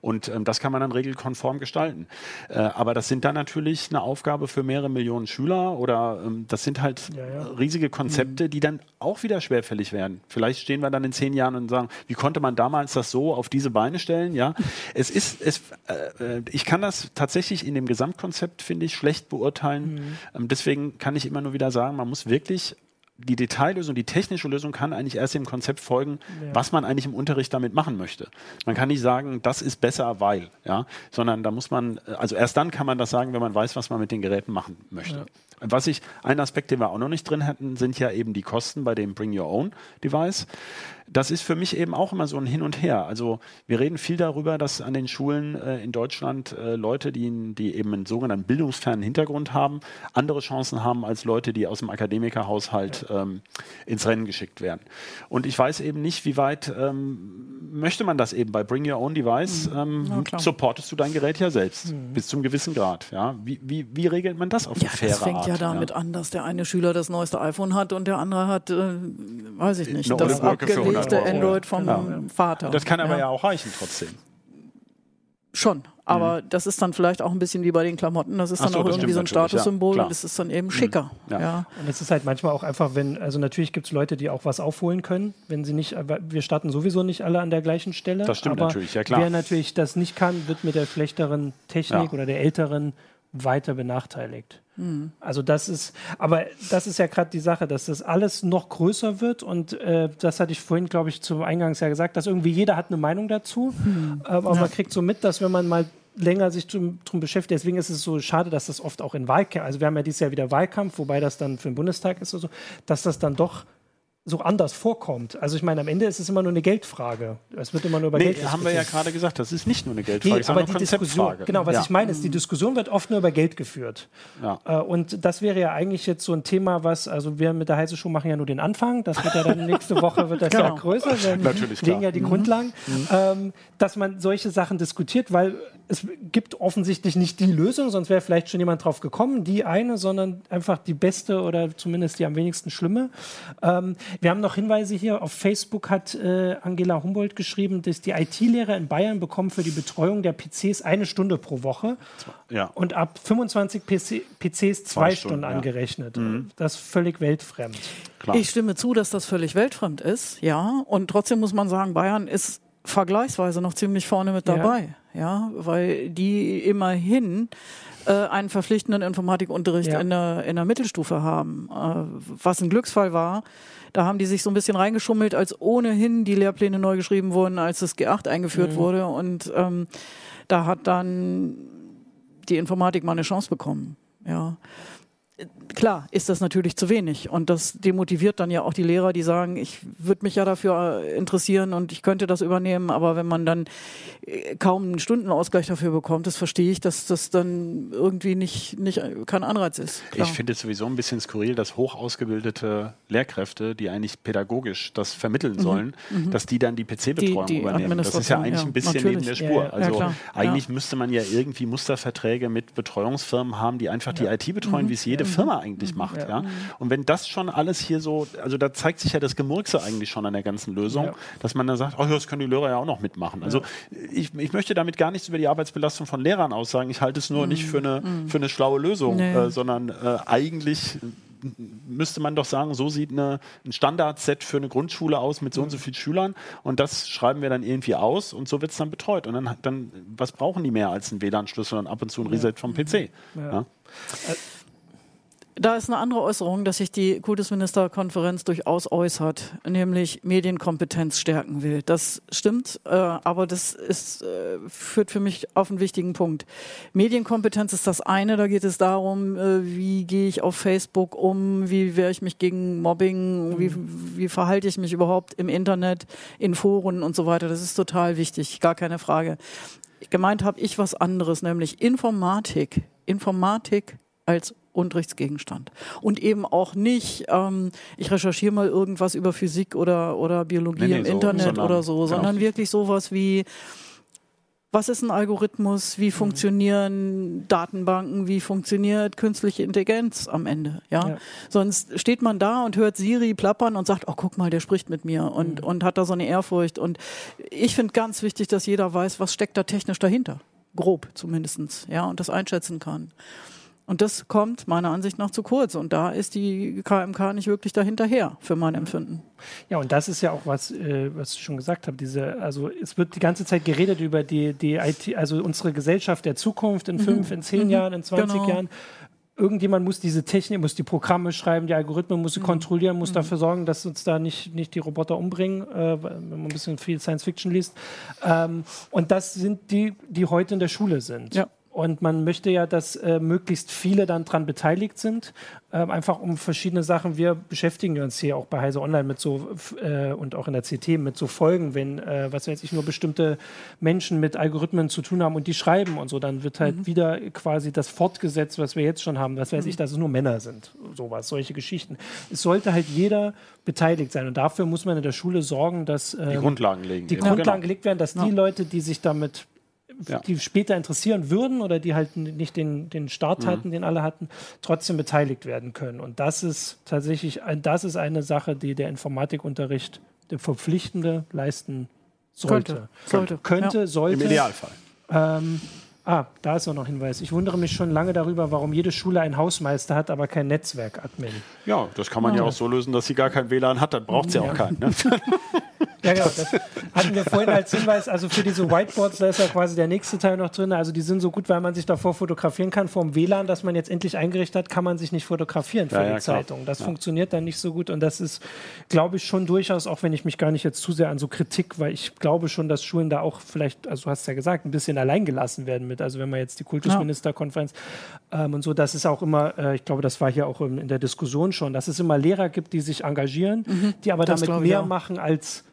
Und ähm, das kann man dann regelkonform gestalten. Äh, aber das sind dann natürlich eine Aufgabe für mehrere Millionen Schüler oder ähm, das sind halt riesige Konzepte, mhm. die dann auch wieder schwerfällig werden. Vielleicht stehen wir dann in zehn Jahren und sagen, wie konnte man damals das so auf diese Beine stellen? Ja, es ist, es, äh, äh ich kann das tatsächlich in dem Gesamtkonzept, finde ich, schlecht beurteilen. Mhm. Ähm, deswegen kann ich immer nur wieder sagen, man muss wirklich die Detaillösung, die technische Lösung kann eigentlich erst dem Konzept folgen, ja. was man eigentlich im Unterricht damit machen möchte. Man kann nicht sagen, das ist besser, weil, ja, sondern da muss man, also erst dann kann man das sagen, wenn man weiß, was man mit den Geräten machen möchte. Ja. Was ich, ein Aspekt, den wir auch noch nicht drin hätten, sind ja eben die Kosten bei dem Bring Your Own Device das ist für mich eben auch immer so ein Hin und Her. Also wir reden viel darüber, dass an den Schulen äh, in Deutschland äh, Leute, die, die eben einen sogenannten bildungsfernen Hintergrund haben, andere Chancen haben als Leute, die aus dem Akademikerhaushalt ähm, ins Rennen geschickt werden. Und ich weiß eben nicht, wie weit ähm, möchte man das eben bei Bring Your Own Device, mhm. ähm, ja, supportest du dein Gerät ja selbst mhm. bis zum gewissen Grad. Ja? Wie, wie, wie regelt man das auf ja, eine faire Das fängt Art, ja damit ja? an, dass der eine Schüler das neueste iPhone hat und der andere hat, äh, weiß ich nicht, das abgelegt echte Android vom ja. Vater. Das kann aber ja. ja auch reichen trotzdem. Schon, aber mhm. das ist dann vielleicht auch ein bisschen wie bei den Klamotten. Das ist Ach dann so, auch irgendwie so ein Statussymbol ja, und das ist dann eben schicker. Mhm. Ja. ja. Und es ist halt manchmal auch einfach, wenn, also natürlich gibt es Leute, die auch was aufholen können, wenn sie nicht, wir starten sowieso nicht alle an der gleichen Stelle. Das stimmt natürlich, ja klar. Wer natürlich das nicht kann, wird mit der schlechteren Technik ja. oder der älteren weiter benachteiligt. Mhm. Also das ist, aber das ist ja gerade die Sache, dass das alles noch größer wird und äh, das hatte ich vorhin, glaube ich, zum Eingangs ja gesagt, dass irgendwie jeder hat eine Meinung dazu, mhm. aber ja. man kriegt so mit, dass wenn man mal länger sich drum, drum beschäftigt. Deswegen ist es so schade, dass das oft auch in Wahlkampf, also wir haben ja dieses Jahr wieder Wahlkampf, wobei das dann für den Bundestag ist oder so, dass das dann doch so anders vorkommt. Also ich meine, am Ende ist es immer nur eine Geldfrage. Es wird immer nur über nee, Geld haben wir ja gerade gesagt, das ist nicht nur eine Geldfrage, nee, aber die Diskussion, genau, was ja. ich meine, ist, die Diskussion wird oft nur über Geld geführt. Ja. Äh, und das wäre ja eigentlich jetzt so ein Thema, was, also wir mit der Heiße Show machen ja nur den Anfang, das wird ja dann nächste Woche wird das genau. ja größer, wir Natürlich, legen ja die mhm. Grundlagen, mhm. Ähm, dass man solche Sachen diskutiert, weil es gibt offensichtlich nicht die Lösung, sonst wäre vielleicht schon jemand drauf gekommen, die eine, sondern einfach die beste oder zumindest die am wenigsten schlimme. Ähm, wir haben noch Hinweise hier. Auf Facebook hat äh, Angela Humboldt geschrieben, dass die IT-Lehrer in Bayern bekommen für die Betreuung der PCs eine Stunde pro Woche ja. und ab 25 PC, PCs zwei, zwei Stunden, Stunden, angerechnet. Ja. Mhm. Das ist völlig weltfremd. Klar. Ich stimme zu, dass das völlig weltfremd ist, ja. Und trotzdem muss man sagen, Bayern ist vergleichsweise noch ziemlich vorne mit dabei, ja, ja weil die immerhin äh, einen verpflichtenden Informatikunterricht ja. in, der, in der Mittelstufe haben, äh, was ein Glücksfall war. Da haben die sich so ein bisschen reingeschummelt, als ohnehin die Lehrpläne neu geschrieben wurden, als das G8 eingeführt mhm. wurde. Und ähm, da hat dann die Informatik mal eine Chance bekommen. Ja klar ist das natürlich zu wenig und das demotiviert dann ja auch die Lehrer, die sagen, ich würde mich ja dafür äh, interessieren und ich könnte das übernehmen, aber wenn man dann äh, kaum einen Stundenausgleich dafür bekommt, das verstehe ich, dass das dann irgendwie nicht, nicht kein Anreiz ist. Klar. Ich finde es sowieso ein bisschen skurril, dass hoch ausgebildete Lehrkräfte, die eigentlich pädagogisch das vermitteln mhm. sollen, mhm. dass die dann die PC-Betreuung übernehmen. Das ist ja eigentlich ja, ein bisschen natürlich. neben der Spur. Ja, also ja, eigentlich müsste man ja irgendwie Musterverträge mit Betreuungsfirmen haben, die einfach die IT betreuen, mhm. wie es jede Firma eigentlich mhm. macht. Ja. ja. Und wenn das schon alles hier so, also da zeigt sich ja das Gemurkse eigentlich schon an der ganzen Lösung, ja. dass man dann sagt, ach ja, das können die Lehrer ja auch noch mitmachen. Also ich, ich möchte damit gar nichts über die Arbeitsbelastung von Lehrern aussagen. Ich halte es nur mhm. nicht für eine, mhm. für eine schlaue Lösung, nee. äh, sondern äh, eigentlich müsste man doch sagen, so sieht eine, ein Standardset für eine Grundschule aus mit so und so vielen Schülern und das schreiben wir dann irgendwie aus und so wird es dann betreut. Und dann, dann, was brauchen die mehr als einen WLAN-Schlüssel und ab und zu ein Reset vom PC? Ja. Ja? Äh, da ist eine andere Äußerung, dass sich die Kultusministerkonferenz durchaus äußert, nämlich Medienkompetenz stärken will. Das stimmt, äh, aber das ist, äh, führt für mich auf einen wichtigen Punkt. Medienkompetenz ist das eine, da geht es darum, äh, wie gehe ich auf Facebook um, wie wehre ich mich gegen Mobbing, wie, wie verhalte ich mich überhaupt im Internet, in Foren und so weiter. Das ist total wichtig, gar keine Frage. Gemeint habe ich was anderes, nämlich Informatik. Informatik als Unterrichtsgegenstand. Und eben auch nicht, ähm, ich recherchiere mal irgendwas über Physik oder, oder Biologie nee, nee, im so, Internet sondern, oder so, genau. sondern wirklich sowas wie, was ist ein Algorithmus, wie mhm. funktionieren Datenbanken, wie funktioniert künstliche Intelligenz am Ende, ja? ja? Sonst steht man da und hört Siri plappern und sagt, oh, guck mal, der spricht mit mir und, mhm. und hat da so eine Ehrfurcht und ich finde ganz wichtig, dass jeder weiß, was steckt da technisch dahinter. Grob zumindestens, ja, und das einschätzen kann. Und das kommt meiner Ansicht nach zu kurz. Und da ist die KMK nicht wirklich dahinterher, für mein Empfinden. Ja, und das ist ja auch was, äh, was ich schon gesagt habe. Diese, also es wird die ganze Zeit geredet über die, die IT, also unsere Gesellschaft der Zukunft in fünf, mhm. in zehn mhm. Jahren, in 20 genau. Jahren. irgendjemand muss diese Technik, muss die Programme schreiben, die Algorithmen muss sie mhm. kontrollieren, muss mhm. dafür sorgen, dass uns da nicht, nicht die Roboter umbringen, äh, wenn man ein bisschen viel Science Fiction liest. Ähm, und das sind die, die heute in der Schule sind. Ja. Und man möchte ja, dass äh, möglichst viele dann dran beteiligt sind, äh, einfach um verschiedene Sachen. Wir beschäftigen uns hier auch bei Heise Online mit so äh, und auch in der CT mit so Folgen, wenn, äh, was weiß ich, nur bestimmte Menschen mit Algorithmen zu tun haben und die schreiben und so, dann wird halt mhm. wieder quasi das fortgesetzt, was wir jetzt schon haben. Was weiß mhm. ich, dass es nur Männer sind, sowas, solche Geschichten. Es sollte halt jeder beteiligt sein und dafür muss man in der Schule sorgen, dass die ähm, Grundlagen legen. Die Grundlagen genau. gelegt werden, dass ja. die Leute, die sich damit ja. die später interessieren würden oder die halt nicht den, den Start mhm. hatten, den alle hatten, trotzdem beteiligt werden können. Und das ist tatsächlich, das ist eine Sache, die der Informatikunterricht, der Verpflichtende, leisten sollte. Könnte, sollte. Könnte, ja. sollte. Im Idealfall. Ähm, Ah, da ist auch noch ein Hinweis. Ich wundere mich schon lange darüber, warum jede Schule einen Hausmeister hat, aber kein Netzwerk-Admin. Ja, das kann man ja. ja auch so lösen, dass sie gar kein WLAN hat, dann braucht sie ja. auch keinen. Ne? Ja, genau. Das hatten wir vorhin als Hinweis. Also für diese Whiteboards, da ist ja quasi der nächste Teil noch drin. Also die sind so gut, weil man sich davor fotografieren kann. Vom WLAN, das man jetzt endlich eingerichtet hat, kann man sich nicht fotografieren für ja, die ja, Zeitung. Das ja. funktioniert dann nicht so gut. Und das ist, glaube ich, schon durchaus, auch wenn ich mich gar nicht jetzt zu sehr an so Kritik, weil ich glaube schon, dass Schulen da auch vielleicht, also du hast ja gesagt, ein bisschen alleingelassen werden mit. Also wenn man jetzt die Kultusministerkonferenz ähm, und so, das ist auch immer, äh, ich glaube, das war hier auch in, in, der Diskussion schon, dass es immer Lehrer gibt, die sich engagieren, mhm, die aber damit mehr machen als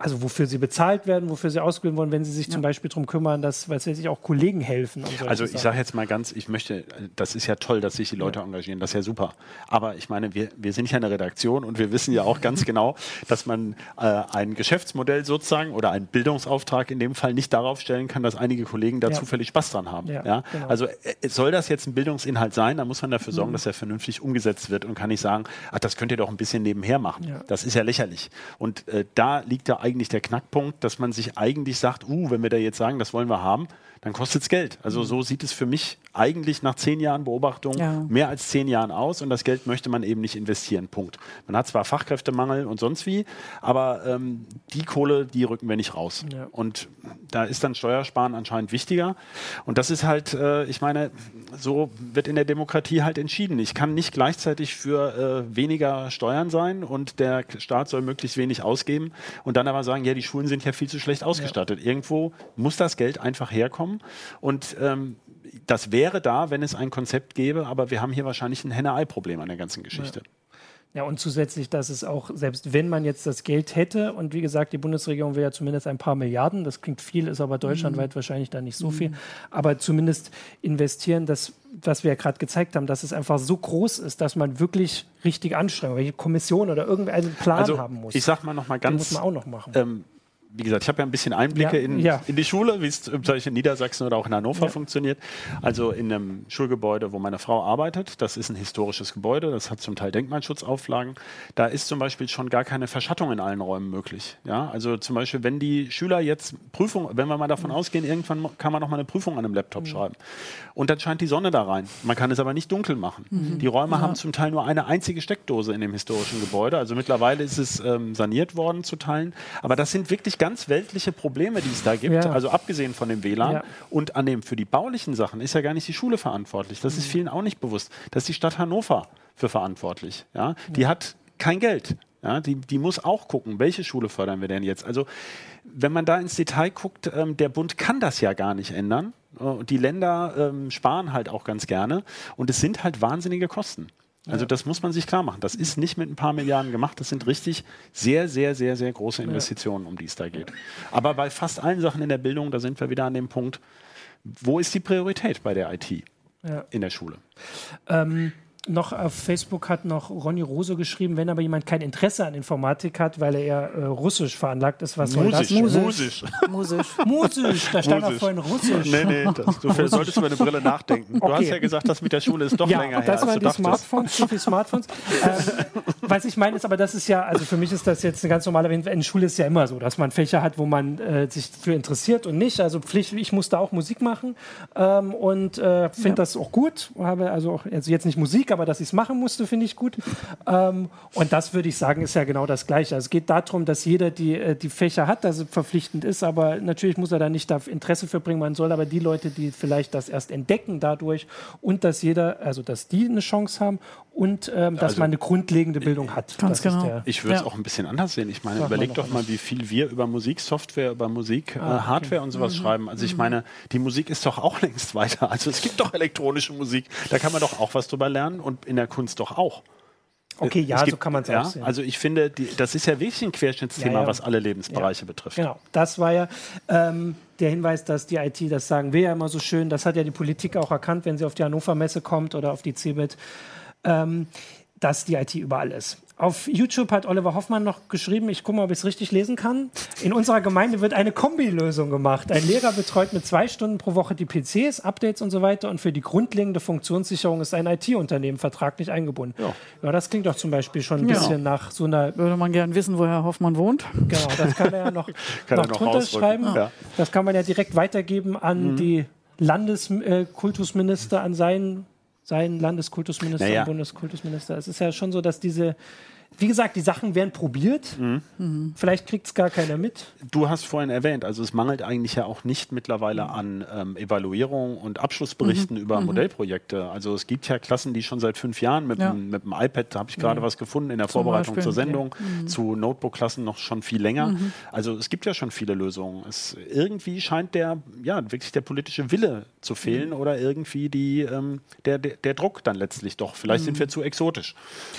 also wofür sie bezahlt werden, wofür sie ausgebildet wurden, wenn sie sich ja. zum Beispiel darum kümmern, dass weil sich auch Kollegen helfen. also ich sage jetzt mal ganz, ich möchte, das ist ja toll, dass sich die Leute ja. engagieren, das ist ja super. Aber ich meine, wir, wir sind ja eine Redaktion und wir wissen ja auch ganz genau, dass man äh, ein Geschäftsmodell sozusagen oder einen Bildungsauftrag in dem Fall nicht darauf stellen kann, dass einige Kollegen da ja. zufällig Spaß dran haben. Ja? Genau. Also äh, soll das jetzt ein Bildungsinhalt sein, dann muss man dafür sorgen, mhm. dass er vernünftig umgesetzt wird und kann nicht sagen, ach, das könnt ihr doch ein bisschen nebenher machen. Das ist ja lächerlich. Und äh, da liegt da eigentlich der Knackpunkt, dass man sich eigentlich sagt, uh, wenn wir da jetzt sagen, das wollen wir haben, dann kostet es Geld. Also mhm. so sieht es für mich eigentlich nach zehn Jahren Beobachtung ja. mehr als zehn Jahren aus und das Geld möchte man eben nicht investieren. Punkt. Man hat zwar Fachkräftemangel und sonst wie, aber ähm, die Kohle, die rücken wir nicht raus. Ja. Und da ist dann Steuersparen anscheinend wichtiger. Und das ist halt, äh, ich meine, so wird in der Demokratie halt entschieden. Ich kann nicht gleichzeitig für äh, weniger Steuern sein und der Staat soll möglichst wenig ausgeben und dann aber sagen, ja, die Schulen sind ja viel zu schlecht ausgestattet. Ja. Irgendwo muss das Geld einfach herkommen. Und ähm, das wäre da, wenn es ein Konzept gäbe, aber wir haben hier wahrscheinlich ein Henne-Ei-Problem an der ganzen Geschichte. Ja. Ja, und zusätzlich, dass es auch, selbst wenn man jetzt das Geld hätte, und wie gesagt, die Bundesregierung will ja zumindest ein paar Milliarden, das klingt viel, ist aber deutschlandweit mhm. wahrscheinlich da nicht so mhm. viel, aber zumindest investieren, das, was wir ja gerade gezeigt haben, dass es einfach so groß ist, dass man wirklich richtig Anstrengungen, welche Kommission oder irgendeinen Plan also, haben muss. Ich sag mal noch mal ganz. Den muss man auch noch machen. Ähm, wie gesagt, ich habe ja ein bisschen Einblicke ja, in, ja. in die Schule, wie es zum Beispiel in Niedersachsen oder auch in Hannover ja. funktioniert. Also in einem Schulgebäude, wo meine Frau arbeitet. Das ist ein historisches Gebäude, das hat zum Teil Denkmalschutzauflagen. Da ist zum Beispiel schon gar keine Verschattung in allen Räumen möglich. Ja, also zum Beispiel, wenn die Schüler jetzt Prüfung, wenn wir mal davon ausgehen, irgendwann kann man noch mal eine Prüfung an einem Laptop mhm. schreiben. Und dann scheint die Sonne da rein. Man kann es aber nicht dunkel machen. Mhm. Die Räume haben zum Teil nur eine einzige Steckdose in dem historischen Gebäude. Also mittlerweile ist es ähm, saniert worden zu Teilen. Aber das sind wirklich ganz weltliche Probleme, die es da gibt, ja. also abgesehen von dem WLAN. Ja. Und an dem für die baulichen Sachen ist ja gar nicht die Schule verantwortlich. Das mhm. ist vielen auch nicht bewusst. Das ist die Stadt Hannover für verantwortlich. Ja? Die hat kein Geld. Ja, die, die muss auch gucken, welche Schule fördern wir denn jetzt. Also wenn man da ins Detail guckt, ähm, der Bund kann das ja gar nicht ändern. Äh, die Länder ähm, sparen halt auch ganz gerne. Und es sind halt wahnsinnige Kosten. Also das muss man sich klar machen. Das ist nicht mit ein paar Milliarden gemacht. Das sind richtig sehr, sehr, sehr, sehr große Investitionen, um die es da geht. Aber bei fast allen Sachen in der Bildung, da sind wir wieder an dem Punkt, wo ist die Priorität bei der IT in der Schule? Ähm, noch auf Facebook hat noch Ronny Rose geschrieben, wenn aber jemand kein Interesse an Informatik hat, weil er eher äh, russisch veranlagt ist, was soll das? Musisch. Musisch. Musisch. Da stand auch vorhin russisch. Nee, nee, das, du solltest über eine Brille nachdenken. Du okay. hast ja gesagt, das mit der Schule ist doch ja, länger das her. Das waren die Smartphones, zu viele Smartphones. ähm, was ich meine ist, aber das ist ja, also für mich ist das jetzt eine ganz normale, in Schule ist ja immer so, dass man Fächer hat, wo man äh, sich für interessiert und nicht. Also Pflicht, ich musste auch Musik machen ähm, und äh, finde ja. das auch gut. Habe also, auch, also jetzt nicht Musik, aber aber dass ich es machen musste, finde ich gut. Ähm, und das würde ich sagen, ist ja genau das Gleiche. Also es geht darum, dass jeder die, äh, die Fächer hat, dass es verpflichtend ist, aber natürlich muss er da nicht da Interesse für bringen. Man soll aber die Leute, die vielleicht das erst entdecken dadurch und dass jeder, also dass die eine Chance haben und ähm, dass also, man eine grundlegende Bildung hat. Ganz das genau. Ich würde es ja. auch ein bisschen anders sehen. Ich meine, überleg doch mal, wie viel wir über Musiksoftware, über Musik, ah, äh, Hardware okay. und sowas mhm. schreiben. Also ich mhm. meine, die Musik ist doch auch längst weiter. Also es gibt doch elektronische Musik. Da kann man doch auch was drüber lernen und in der Kunst doch auch. Okay, ja, gibt, so kann man es ja, auch sehen. Also ich finde, die, das ist ja wirklich ein Querschnittsthema, ja, ja. was alle Lebensbereiche betrifft. Genau, das war ja ähm, der Hinweis, dass die IT, das sagen wir ja immer so schön, das hat ja die Politik auch erkannt, wenn sie auf die Hannover Messe kommt oder auf die CeBIT. Ähm, dass die IT überall ist. Auf YouTube hat Oliver Hoffmann noch geschrieben, ich gucke mal, ob ich es richtig lesen kann. In unserer Gemeinde wird eine Kombilösung gemacht. Ein Lehrer betreut mit zwei Stunden pro Woche die PCs, Updates und so weiter. Und für die grundlegende Funktionssicherung ist ein IT-Unternehmen vertraglich eingebunden. Ja. ja. das klingt doch zum Beispiel schon ein ja. bisschen nach so einer. Würde man gern wissen, woher Hoffmann wohnt? Genau, das kann er ja noch, noch, noch drunter schreiben. Ja. Das kann man ja direkt weitergeben an mhm. die Landeskultusminister, äh, an seinen sein Landeskultusminister naja. und Bundeskultusminister. Es ist ja schon so, dass diese wie gesagt, die Sachen werden probiert. Mhm. Vielleicht kriegt es gar keiner mit. Du hast vorhin erwähnt, also es mangelt eigentlich ja auch nicht mittlerweile mhm. an ähm, Evaluierung und Abschlussberichten mhm. über mhm. Modellprojekte. Also es gibt ja Klassen, die schon seit fünf Jahren mit, ja. dem, mit dem iPad, da habe ich gerade was gefunden in der Zum Vorbereitung Beispiel. zur Sendung, ja. Zu Notebook-Klassen noch schon viel länger. Also es gibt ja schon viele Lösungen. Es, irgendwie scheint der, ja, wirklich der politische Wille zu fehlen oder irgendwie die, ähm, der, der, der, Druck dann letztlich doch. Vielleicht sind wir zu exotisch.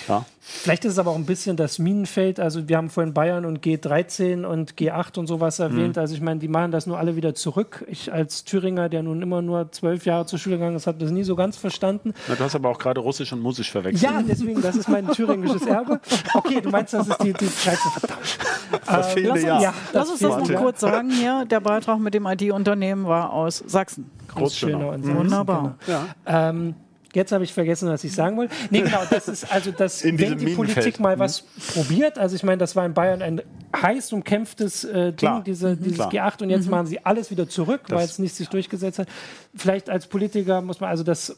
Ja. Vielleicht ist es aber auch ein bisschen das Minenfeld. Also wir haben vorhin Bayern und G13 und G8 und sowas erwähnt. Mhm. Also ich meine, die machen das nur alle wieder zurück. Ich als Thüringer, der nun immer nur zwölf Jahre zur Schule gegangen ist, habe das nie so ganz verstanden. Na, du hast aber auch gerade Russisch und Musisch verwechselt. Ja, deswegen, das ist mein thüringisches Erbe. Okay, du meinst, das ist die, die Scheiße, verdammt. Das äh, lass, uns, ja, das lass uns das noch kurz sagen hier. Der Beitrag mit dem IT-Unternehmen war aus Sachsen. Großschöner und Wunderbar. Ja. Ähm, Jetzt habe ich vergessen, was ich sagen wollte. Nee, genau, das ist also das, wenn die Politik mal was mhm. probiert, also ich meine, das war in Bayern ein heiß umkämpftes äh, Ding, diese, mhm. dieses Klar. G8 und jetzt mhm. machen sie alles wieder zurück, weil es nicht sich ja. durchgesetzt hat. Vielleicht als Politiker muss man also das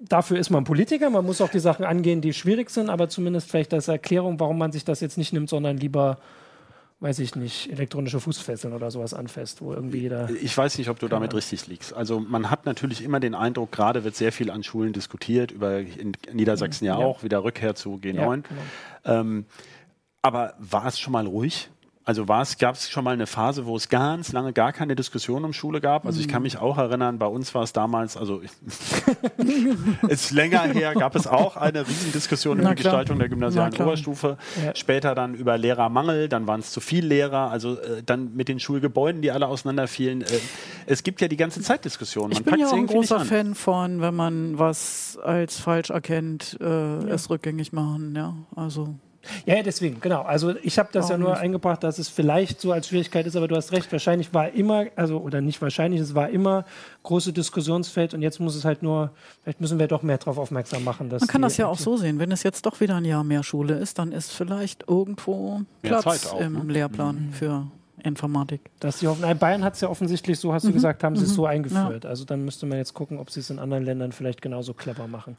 dafür ist man Politiker, man muss auch die Sachen angehen, die schwierig sind, aber zumindest vielleicht als Erklärung, warum man sich das jetzt nicht nimmt, sondern lieber weiß ich nicht, elektronische Fußfesseln oder sowas anfasst, wo irgendwie jeder. Ich weiß nicht, ob du damit richtig liegst. Also man hat natürlich immer den Eindruck, gerade wird sehr viel an Schulen diskutiert, über in Niedersachsen ja, ja. auch, wieder Rückkehr zu G9. Ja, genau. ähm, aber war es schon mal ruhig? Also gab es schon mal eine Phase, wo es ganz lange gar keine Diskussion um Schule gab. Also ich kann mhm. mich auch erinnern, bei uns war es damals, also ist länger her, gab es auch eine Riesendiskussion über die Gestaltung der gymnasialen Oberstufe. Ja. Später dann über Lehrermangel, dann waren es zu viele Lehrer, also äh, dann mit den Schulgebäuden, die alle auseinanderfielen. Äh, es gibt ja die ganze Zeit Diskussionen. Man ich bin ja auch ein großer Fan von, wenn man was als falsch erkennt, äh, ja. es rückgängig machen. Ja, also ja, ja, deswegen, genau. Also ich habe das Auch ja nur nicht. eingebracht, dass es vielleicht so als Schwierigkeit ist, aber du hast recht, wahrscheinlich war immer, also oder nicht wahrscheinlich, es war immer große Diskussionsfeld und jetzt muss es halt nur, vielleicht müssen wir doch mehr darauf aufmerksam machen. Dass Man kann das ja auch so sehen, wenn es jetzt doch wieder ein Jahr mehr Schule ist, dann ist vielleicht irgendwo Platz auch, im ne? Lehrplan mhm. für Informatik. Dass sie hoffen, Bayern hat es ja offensichtlich, so hast du mhm. gesagt, haben sie es mhm. so eingeführt. Ja. Also dann müsste man jetzt gucken, ob sie es in anderen Ländern vielleicht genauso clever machen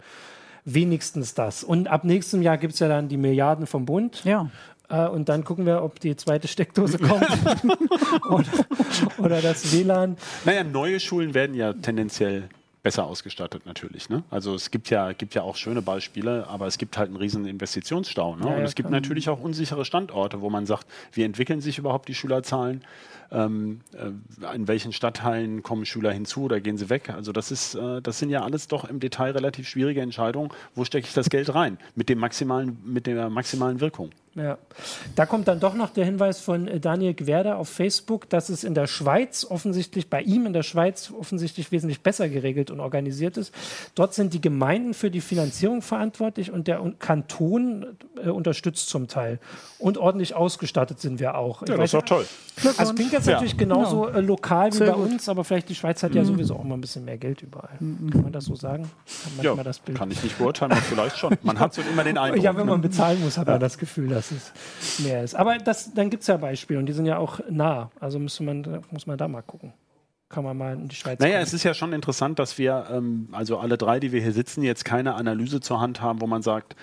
wenigstens das. Und ab nächstem Jahr gibt es ja dann die Milliarden vom Bund. Ja. Äh, und dann gucken wir, ob die zweite Steckdose kommt oder, oder das WLAN. Naja, neue Schulen werden ja tendenziell besser ausgestattet natürlich. Ne? Also es gibt ja, gibt ja auch schöne Beispiele, aber es gibt halt einen riesen Investitionsstau. Ne? Ja, und es gibt natürlich auch unsichere Standorte, wo man sagt, wie entwickeln sich überhaupt die Schülerzahlen? Ähm, äh, in welchen Stadtteilen kommen Schüler hinzu oder gehen sie weg. Also das ist, äh, das sind ja alles doch im Detail relativ schwierige Entscheidungen. Wo stecke ich das Geld rein? Mit dem maximalen, mit der maximalen Wirkung. Ja, da kommt dann doch noch der Hinweis von äh, Daniel Gwerder auf Facebook, dass es in der Schweiz offensichtlich, bei ihm in der Schweiz offensichtlich wesentlich besser geregelt und organisiert ist. Dort sind die Gemeinden für die Finanzierung verantwortlich und der Kanton äh, unterstützt zum Teil. Und ordentlich ausgestattet sind wir auch. Ja, das ist doch toll. Also klingt jetzt ja. natürlich genauso genau. lokal wie Sehr bei gut. uns, aber vielleicht die Schweiz hat ja mhm. sowieso auch mal ein bisschen mehr Geld überall. Mhm. Kann man das so sagen? ja, kann ich nicht beurteilen, aber vielleicht schon. Man hat so immer den Eindruck. Ja, wenn man ne? bezahlen muss, hat man das Gefühl, dass es mehr ist. Aber das, dann gibt es ja Beispiele und die sind ja auch nah. Also muss man, muss man da mal gucken. kann man mal in die Schweiz Naja, kommen. es ist ja schon interessant, dass wir, ähm, also alle drei, die wir hier sitzen, jetzt keine Analyse zur Hand haben, wo man sagt,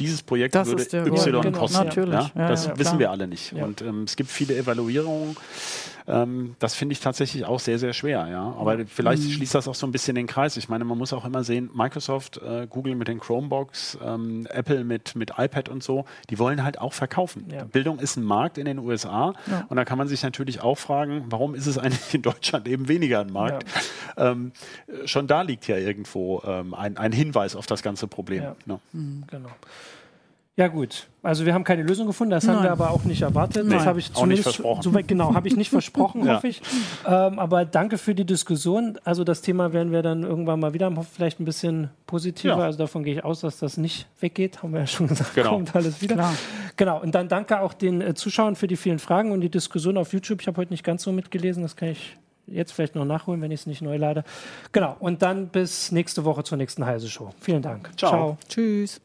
dieses Projekt das würde Y genau, kosten. Natürlich. Ja? Ja, das ja, wissen wir alle nicht. Und ähm, es gibt viele Evaluierungen. Ähm, das finde ich tatsächlich auch sehr, sehr schwer. Ja? Aber vielleicht mhm. schließt das auch so ein bisschen den Kreis. Ich meine, man muss auch immer sehen, Microsoft, äh, Google mit den Chromebox, ähm, Apple mit, mit iPad und so, die wollen halt auch verkaufen. Bildung ist ein Markt in den USA. Und da kann man sich natürlich auch fragen, warum ist es eigentlich in Deutschland eben weniger ein Markt? Ähm, schon da liegt ja irgendwo ähm, ein, ein Hinweis auf das ganze Problem. Ja. Mhm, genau. Ja gut, also wir haben keine Lösung gefunden, das Nein. haben wir aber auch nicht erwartet. Nein. Das habe ich auch nicht versprochen. So, genau, habe ich nicht versprochen, ja. hoffe ich. Ähm, aber danke für die Diskussion. Also das Thema werden wir dann irgendwann mal wieder haben, vielleicht ein bisschen positiver. Ja. Also davon gehe ich aus, dass das nicht weggeht, haben wir ja schon gesagt. Genau. Kommt alles wieder. Klar. Genau. Und dann danke auch den äh, Zuschauern für die vielen Fragen und die Diskussion auf YouTube. Ich habe heute nicht ganz so mitgelesen, das kann ich jetzt vielleicht noch nachholen, wenn ich es nicht neu lade. Genau. Und dann bis nächste Woche zur nächsten Heise Show. Vielen Dank. Ciao. Ciao. Tschüss.